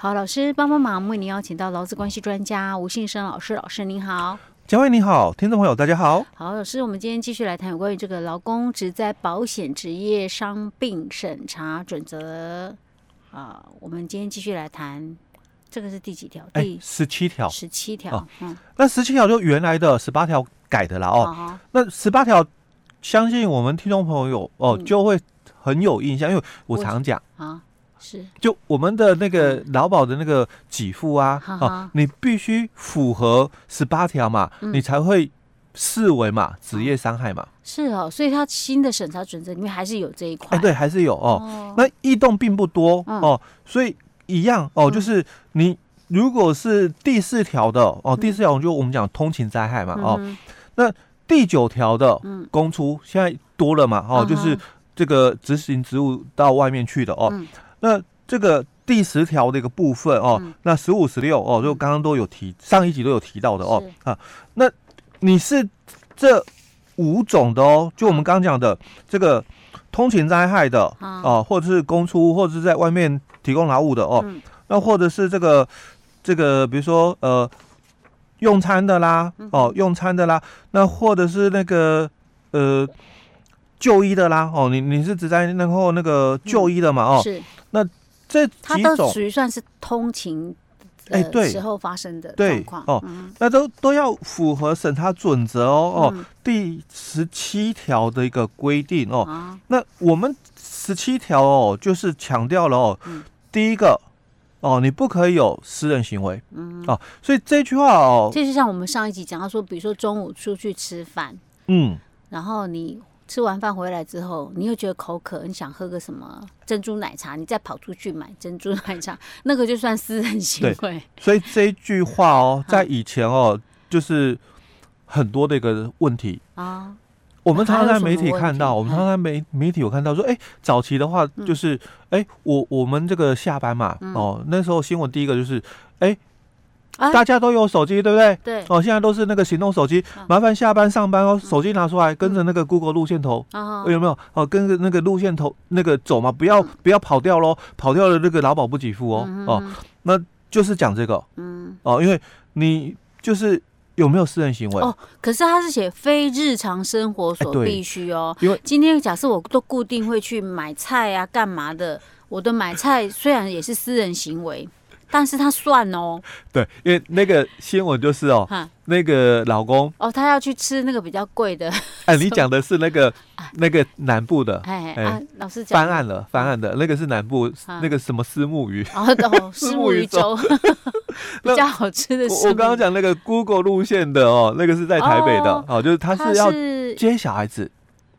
好，老师帮帮忙，为您邀请到劳资关系专家吴信生老师，老师您好。嘉惠你好，听众朋友大家好。好，老师，我们今天继续来谈有关于这个劳工职在保险职业伤病审查准则啊，我们今天继续来谈。这个是第几条？第十七条。十七条。嗯，那十七条就原来的十八条改的了哦。哦，那十八条，相信我们听众朋友哦、嗯、就会很有印象，因为我常讲啊，是。就我们的那个劳保的那个给付啊，嗯、哦，你必须符合十八条嘛，嗯、你才会视为嘛职业伤害嘛。是哦，所以它新的审查准则里面还是有这一块。哎，对，还是有哦。哦。那异动并不多、嗯、哦，所以。一样哦，就是你如果是第四条的哦，第四条就我们讲通勤灾害嘛哦，那第九条的公出现在多了嘛哦，就是这个执行职务到外面去的哦，那这个第十条的一个部分哦，那十五十六哦，就刚刚都有提，上一集都有提到的哦啊，那你是这五种的哦，就我们刚刚讲的这个通勤灾害的哦，或者是公出，或者是在外面。提供劳务的哦，嗯、那或者是这个这个，比如说呃，用餐的啦，哦，用餐的啦，那或者是那个呃，就医的啦，哦，你你是指在然后那个就医的嘛，哦，是，那这几种它都属于算是通勤哎对时候发生的状况。哦，那都都要符合审查准则哦哦，第十七条的一个规定哦，啊、那我们十七条哦就是强调了哦。嗯。第一个哦，你不可以有私人行为，嗯。哦，所以这句话哦，这就像我们上一集讲到说，比如说中午出去吃饭，嗯，然后你吃完饭回来之后，你又觉得口渴，你想喝个什么？珍珠奶茶，你再跑出去买珍珠奶茶，那个就算私人行为。所以这一句话哦，在以前哦，就是很多的一个问题。啊。我们常常在媒体看到，我们常常在媒媒体有看到说，哎、欸，早期的话就是，哎、嗯欸，我我们这个下班嘛，嗯、哦，那时候新闻第一个就是，哎、大家都有手机，对不对？对。哦，现在都是那个行动手机，啊、麻烦下班上班哦，手机拿出来，跟着那个 Google 路线图，啊、有没有？哦，跟着那个路线图那个走嘛，不要不要跑掉喽，跑掉了那个劳保不给付哦，嗯、哦，那就是讲这个，嗯，哦，因为你就是。有没有私人行为？哦，可是他是写非日常生活所必须哦。因为今天假设我都固定会去买菜啊，干嘛的？我的买菜虽然也是私人行为。但是他算哦，对，因为那个新闻就是哦，那个老公哦，他要去吃那个比较贵的。哎，你讲的是那个 那个南部的，哎哎，老师讲。翻案了，翻案的那个是南部那个什么虱目鱼哦，虱目鱼粥。比较好吃的。我刚刚讲那个 Google 路线的哦，那个是在台北的哦，就是他是要接小孩子。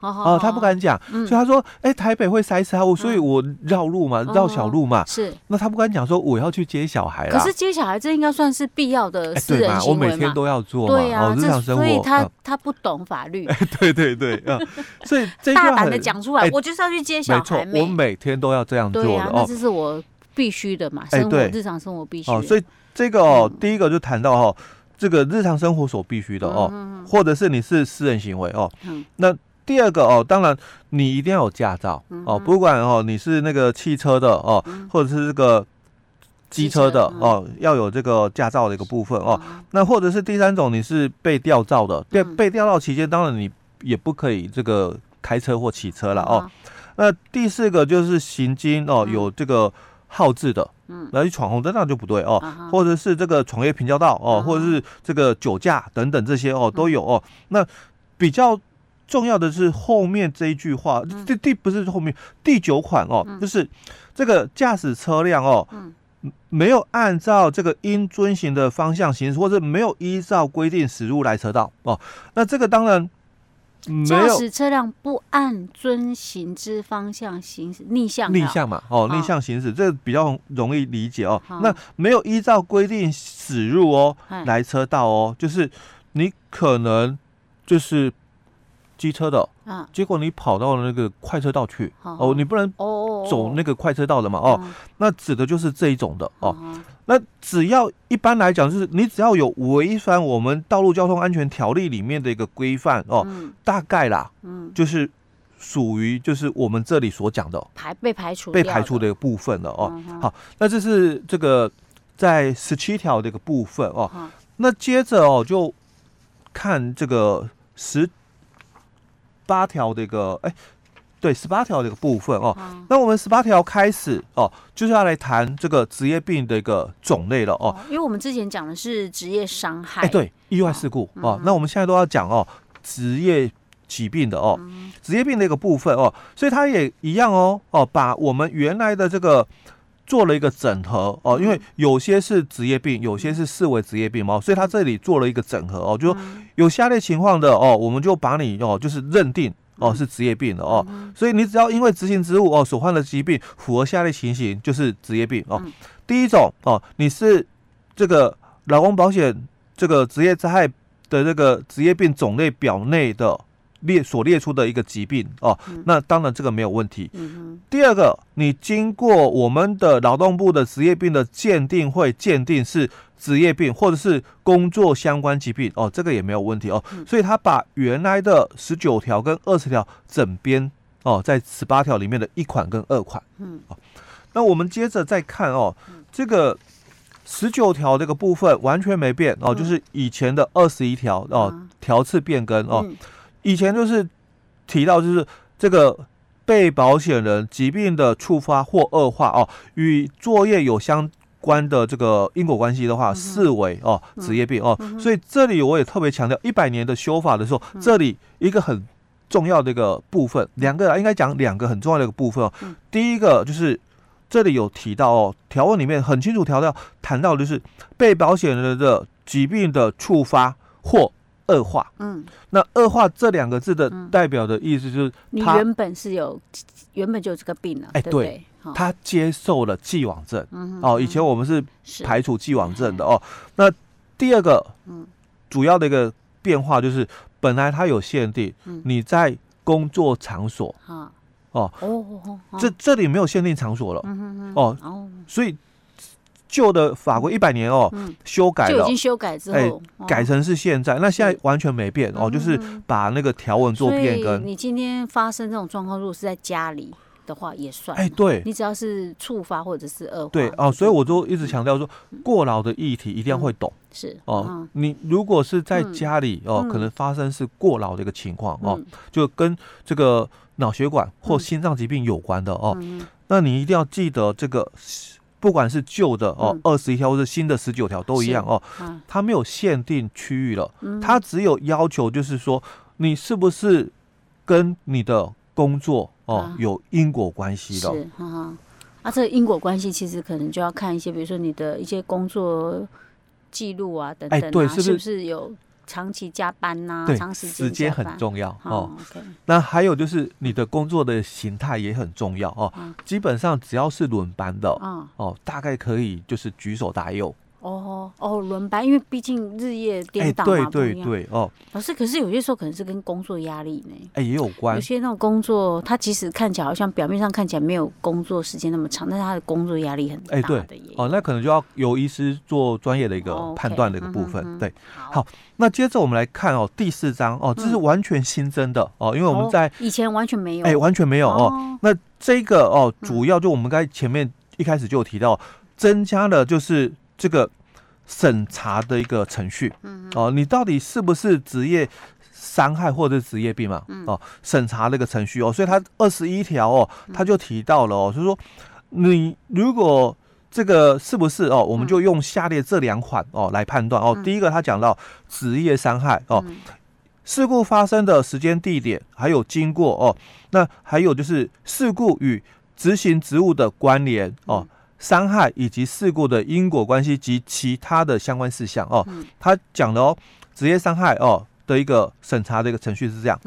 哦，他不敢讲，所以他说：“哎，台北会塞车，我所以我绕路嘛，绕小路嘛。”是，那他不敢讲说我要去接小孩。可是接小孩这应该算是必要的私人行为嘛？我每天都要做嘛，哦，日常生活。所以他他不懂法律。哎，对对对，所以大胆的讲出来，我就是要去接小孩。没错，我每天都要这样做的哦，那这是我必须的嘛，生活日常生活必须。哦，所以这个哦，第一个就谈到哦，这个日常生活所必须的哦，或者是你是私人行为哦，那。第二个哦，当然你一定要有驾照哦，不管哦你是那个汽车的哦，或者是这个机车的哦，要有这个驾照的一个部分哦。那或者是第三种，你是被吊照的，被被吊照期间，当然你也不可以这个开车或骑车了哦。那第四个就是行经哦有这个号志的，嗯，来闯红灯那就不对哦，或者是这个闯越平交道哦，或者是这个酒驾等等这些哦都有哦。那比较。重要的是后面这一句话，第第不是后面第九款哦，就是这个驾驶车辆哦，没有按照这个应遵循的方向行驶，或者没有依照规定驶入来车道哦，那这个当然没有驾驶车辆不按遵行之方向行驶，逆向逆向嘛哦，逆向行驶这比较容易理解哦。那没有依照规定驶入哦来车道哦，就是你可能就是。机车的，啊，结果你跑到了那个快车道去，哦，你不能走那个快车道的嘛，哦，那指的就是这一种的，哦，那只要一般来讲，就是你只要有违反我们道路交通安全条例里面的一个规范，哦，大概啦，嗯，就是属于就是我们这里所讲的排被排除被排除的一个部分了哦。好，那这是这个在十七条的一个部分哦。那接着哦，就看这个十八条的一个哎。对十八条的一个部分哦，嗯、那我们十八条开始哦，就是要来谈这个职业病的一个种类了哦。因为我们之前讲的是职业伤害，哎，对，意外事故哦。那我们现在都要讲哦，职业疾病的哦，嗯、职业病的一个部分哦，所以它也一样哦哦，把我们原来的这个做了一个整合哦，因为有些是职业病，有些是视为职业病嘛，所以它这里做了一个整合哦，就说有下列情况的哦，我们就把你哦，就是认定。哦，是职业病的哦，嗯、所以你只要因为执行职务哦所患的疾病符合下列情形，就是职业病哦。嗯、第一种哦，你是这个劳工保险这个职业灾害的这个职业病种类表内的列所列出的一个疾病哦，嗯、那当然这个没有问题。第二个，你经过我们的劳动部的职业病的鉴定会鉴定是。职业病或者是工作相关疾病哦，这个也没有问题哦。嗯、所以他把原来的十九条跟二十条整编哦，在十八条里面的一款跟二款。嗯，哦，那我们接着再看哦，嗯、这个十九条这个部分完全没变哦，嗯、就是以前的二十一条哦，条次变更哦。嗯、以前就是提到就是这个被保险人疾病的触发或恶化哦，与作业有相。关的这个因果关系的话，视为哦职业病哦，所以这里我也特别强调，一百年的修法的时候，这里一个很重要的一个部分，两个应该讲两个很重要的一个部分哦。第一个就是这里有提到哦，条文里面很清楚条到谈到就是被保险人的疾病的触发或恶化。嗯，那恶化这两个字的代表的意思就是你原本是有原本就有这个病了，哎，对。他接受了既往症，哦，以前我们是排除既往症的哦。那第二个，主要的一个变化就是，本来他有限定，你在工作场所，哦，这这里没有限定场所了，哦，所以旧的法规一百年哦，修改了，就已经修改之后，改成是现在，那现在完全没变哦，就是把那个条文做变更。你今天发生这种状况，如果是在家里。的话也算，哎，对，你只要是触发或者是恶化，对哦，所以我就一直强调说，过劳的议题一定要会懂，是。哦。你如果是在家里哦，可能发生是过劳的一个情况哦，就跟这个脑血管或心脏疾病有关的哦，那你一定要记得这个，不管是旧的哦二十一条或者新的十九条都一样哦，它没有限定区域了，它只有要求就是说你是不是跟你的工作。哦，有因果关系的，是哈哈。啊，这个因果关系其实可能就要看一些，比如说你的一些工作记录啊，等等啊，对，是不是有长期加班呐？对，长时间时间很重要哦。那还有就是你的工作的形态也很重要哦。基本上只要是轮班的，哦，大概可以就是举手答右。哦哦，轮班，因为毕竟日夜颠倒嘛，对对对，哦。老师，可是有些时候可能是跟工作压力呢，哎，也有关。有些那种工作，他其实看起来好像表面上看起来没有工作时间那么长，但是他的工作压力很大的耶。哦，那可能就要由医师做专业的一个判断的一个部分。对，好，那接着我们来看哦，第四章哦，这是完全新增的哦，因为我们在以前完全没有，哎，完全没有哦。那这个哦，主要就我们刚才前面一开始就有提到，增加了就是这个。审查的一个程序，嗯，哦，你到底是不是职业伤害或者职业病嘛？哦，审查那个程序哦，所以他二十一条哦，他就提到了哦，就是说你如果这个是不是哦，我们就用下列这两款哦来判断哦。第一个他讲到职业伤害哦，事故发生的时间、地点还有经过哦，那还有就是事故与执行职务的关联哦。伤害以及事故的因果关系及其他的相关事项哦，他讲的哦，职业伤害哦的一个审查的一个程序是这样。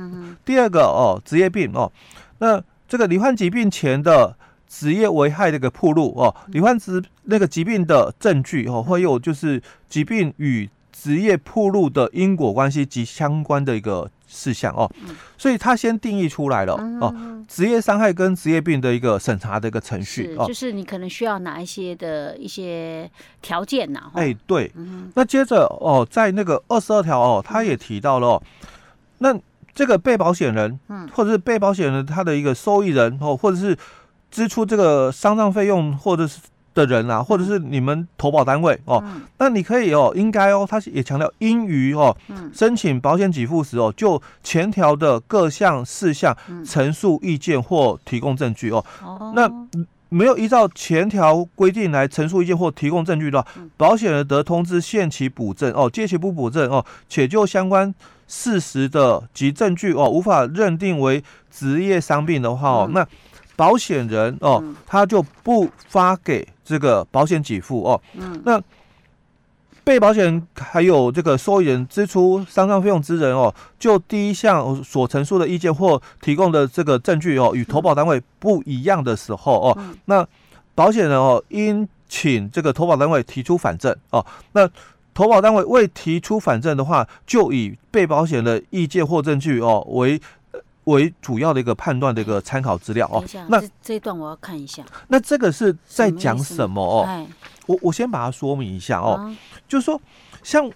第二个哦，职业病哦，那这个罹患疾病前的职业危害的一个暴露哦，罹患职那个疾病的证据哦，会有就是疾病与职业暴露的因果关系及相关的一个。事项哦，所以他先定义出来了哦，职业伤害跟职业病的一个审查的一个程序哦，就是你可能需要哪一些的一些条件呐？哎，对，那接着哦，在那个二十二条哦，他也提到了哦，那这这个被保险人，嗯，或者是被保险人他的一个受益人哦，或者是支出这个丧葬费用或者是的人啊，或者是你们投保单位哦，嗯、那你可以哦，应该哦，他也强调应于哦，申请保险给付时哦，就前条的各项事项陈述意见或提供证据哦，嗯、那。没有依照前条规定来陈述意见或提供证据的话，保险人得通知限期补正哦，届期不补正哦，且就相关事实的及证据哦，无法认定为职业伤病的话哦，那保险人哦，他就不发给这个保险给付哦，那。被保险人还有这个受益人支出丧葬费用之人哦，就第一项所陈述的意见或提供的这个证据哦，与投保单位不一样的时候哦，那保险人哦应请这个投保单位提出反证哦。那投保单位未提出反证的话，就以被保险的意见或证据哦为为主要的一个判断的一个参考资料哦。那这一段我要看一下。那这个是在讲什么哦？我我先把它说明一下哦。就是说，像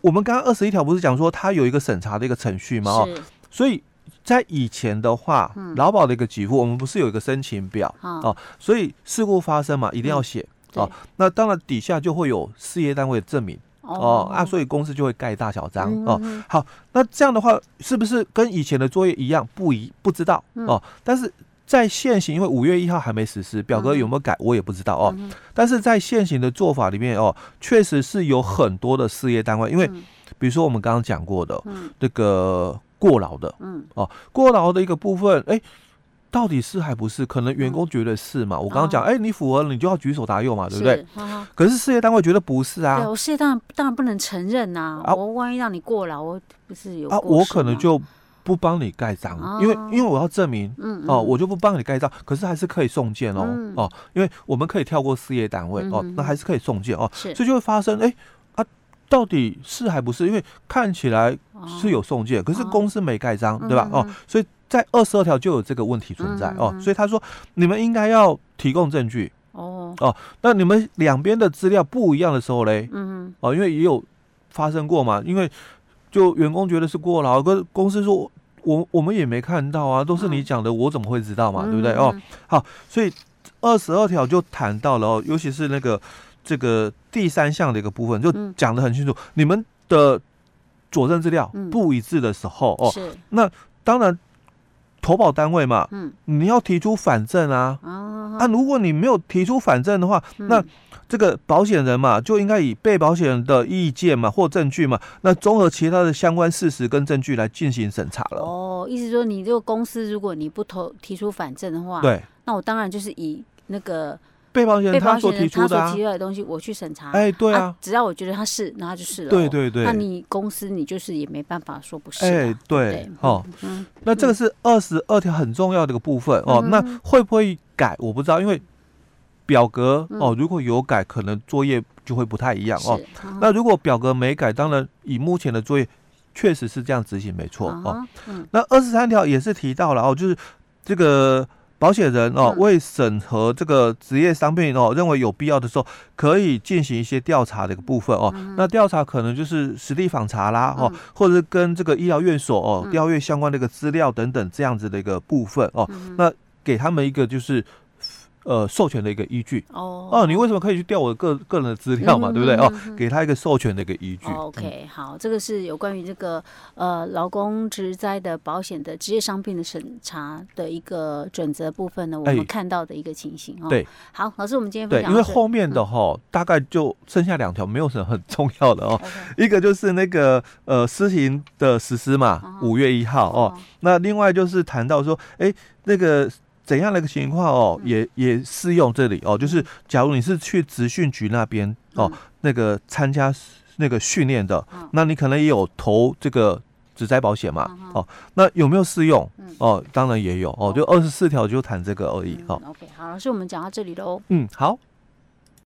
我们刚刚二十一条不是讲说它有一个审查的一个程序吗？哦，所以在以前的话，劳保的一个给付，我们不是有一个申请表哦，所以事故发生嘛，一定要写哦。那当然底下就会有事业单位的证明哦啊，所以公司就会盖大小章哦。好，那这样的话是不是跟以前的作业一样？不一不知道哦，但是。在现行，因为五月一号还没实施，表格有没有改，我也不知道哦。嗯、但是在现行的做法里面哦，确实是有很多的事业单位，因为比如说我们刚刚讲过的，嗯，这个过劳的，嗯，哦，过劳的一个部分，哎，到底是还不是？可能员工觉得是嘛？我刚刚讲，哎，你符合了，你就要举手答右嘛，对不对？可是事业单位觉得不是啊。对，我事业当然当然不能承认呐。啊，我万一让你过了，我不是有啊？我可能就。不帮你盖章，因为因为我要证明，哦，我就不帮你盖章，可是还是可以送件哦，哦，因为我们可以跳过事业单位哦，那还是可以送件哦，所以就会发生，哎，啊，到底是还不是？因为看起来是有送件，可是公司没盖章，对吧？哦，所以在二十二条就有这个问题存在哦，所以他说你们应该要提供证据。哦，哦，那你们两边的资料不一样的时候嘞，嗯，哦，因为也有发生过嘛，因为就员工觉得是过劳，跟公司说。我我们也没看到啊，都是你讲的，我怎么会知道嘛？对不对？哦，好，所以二十二条就谈到了哦，尤其是那个这个第三项的一个部分，就讲的很清楚，你们的佐证资料不一致的时候哦，那当然投保单位嘛，嗯你要提出反证啊，啊，如果你没有提出反证的话，那。这个保险人嘛，就应该以被保险人的意见嘛或证据嘛，那综合其他的相关事实跟证据来进行审查了。哦，意思说你这个公司如果你不投提出反证的话，对，那我当然就是以那个被保险人他所提出的、所提出的东西我去审查。哎，对啊，啊，只要我觉得他是，那他就是了。对对对，那你公司你就是也没办法说不是、啊。哎，对，哦，嗯，那这个是二十二条很重要的一个部分、嗯、哦。那会不会改？我不知道，因为。表格哦，如果有改，可能作业就会不太一样哦。那如果表格没改，当然以目前的作业，确实是这样执行没错哦。那二十三条也是提到了哦，就是这个保险人哦，为审核这个职业伤病哦，认为有必要的时候，可以进行一些调查的一个部分哦。那调查可能就是实地访查啦哦，或者是跟这个医疗院所哦调阅相关的一个资料等等这样子的一个部分哦。那给他们一个就是。呃，授权的一个依据哦哦，你为什么可以去调我个个人的资料嘛，嗯、对不对哦？给他一个授权的一个依据。OK，好，这个是有关于这个呃劳工职灾的保险的职业伤病的审查的一个准则部分呢，我们看到的一个情形哦。对，好，老师，我们今天分享。对，因为后面的哈、嗯、大概就剩下两条，没有什么很重要的哦。一个就是那个呃施行的实施嘛，五、uh. 月一号哦。Uh. 那另外就是谈到说，哎，那个。怎样的一个情况哦，也也适用这里哦，就是假如你是去职训局那边哦，那个参加那个训练的，那你可能也有投这个职灾保险嘛，哦，那有没有适用？哦，当然也有哦，就二十四条就谈这个而已哦。OK，好，老师，我们讲到这里喽。嗯，好。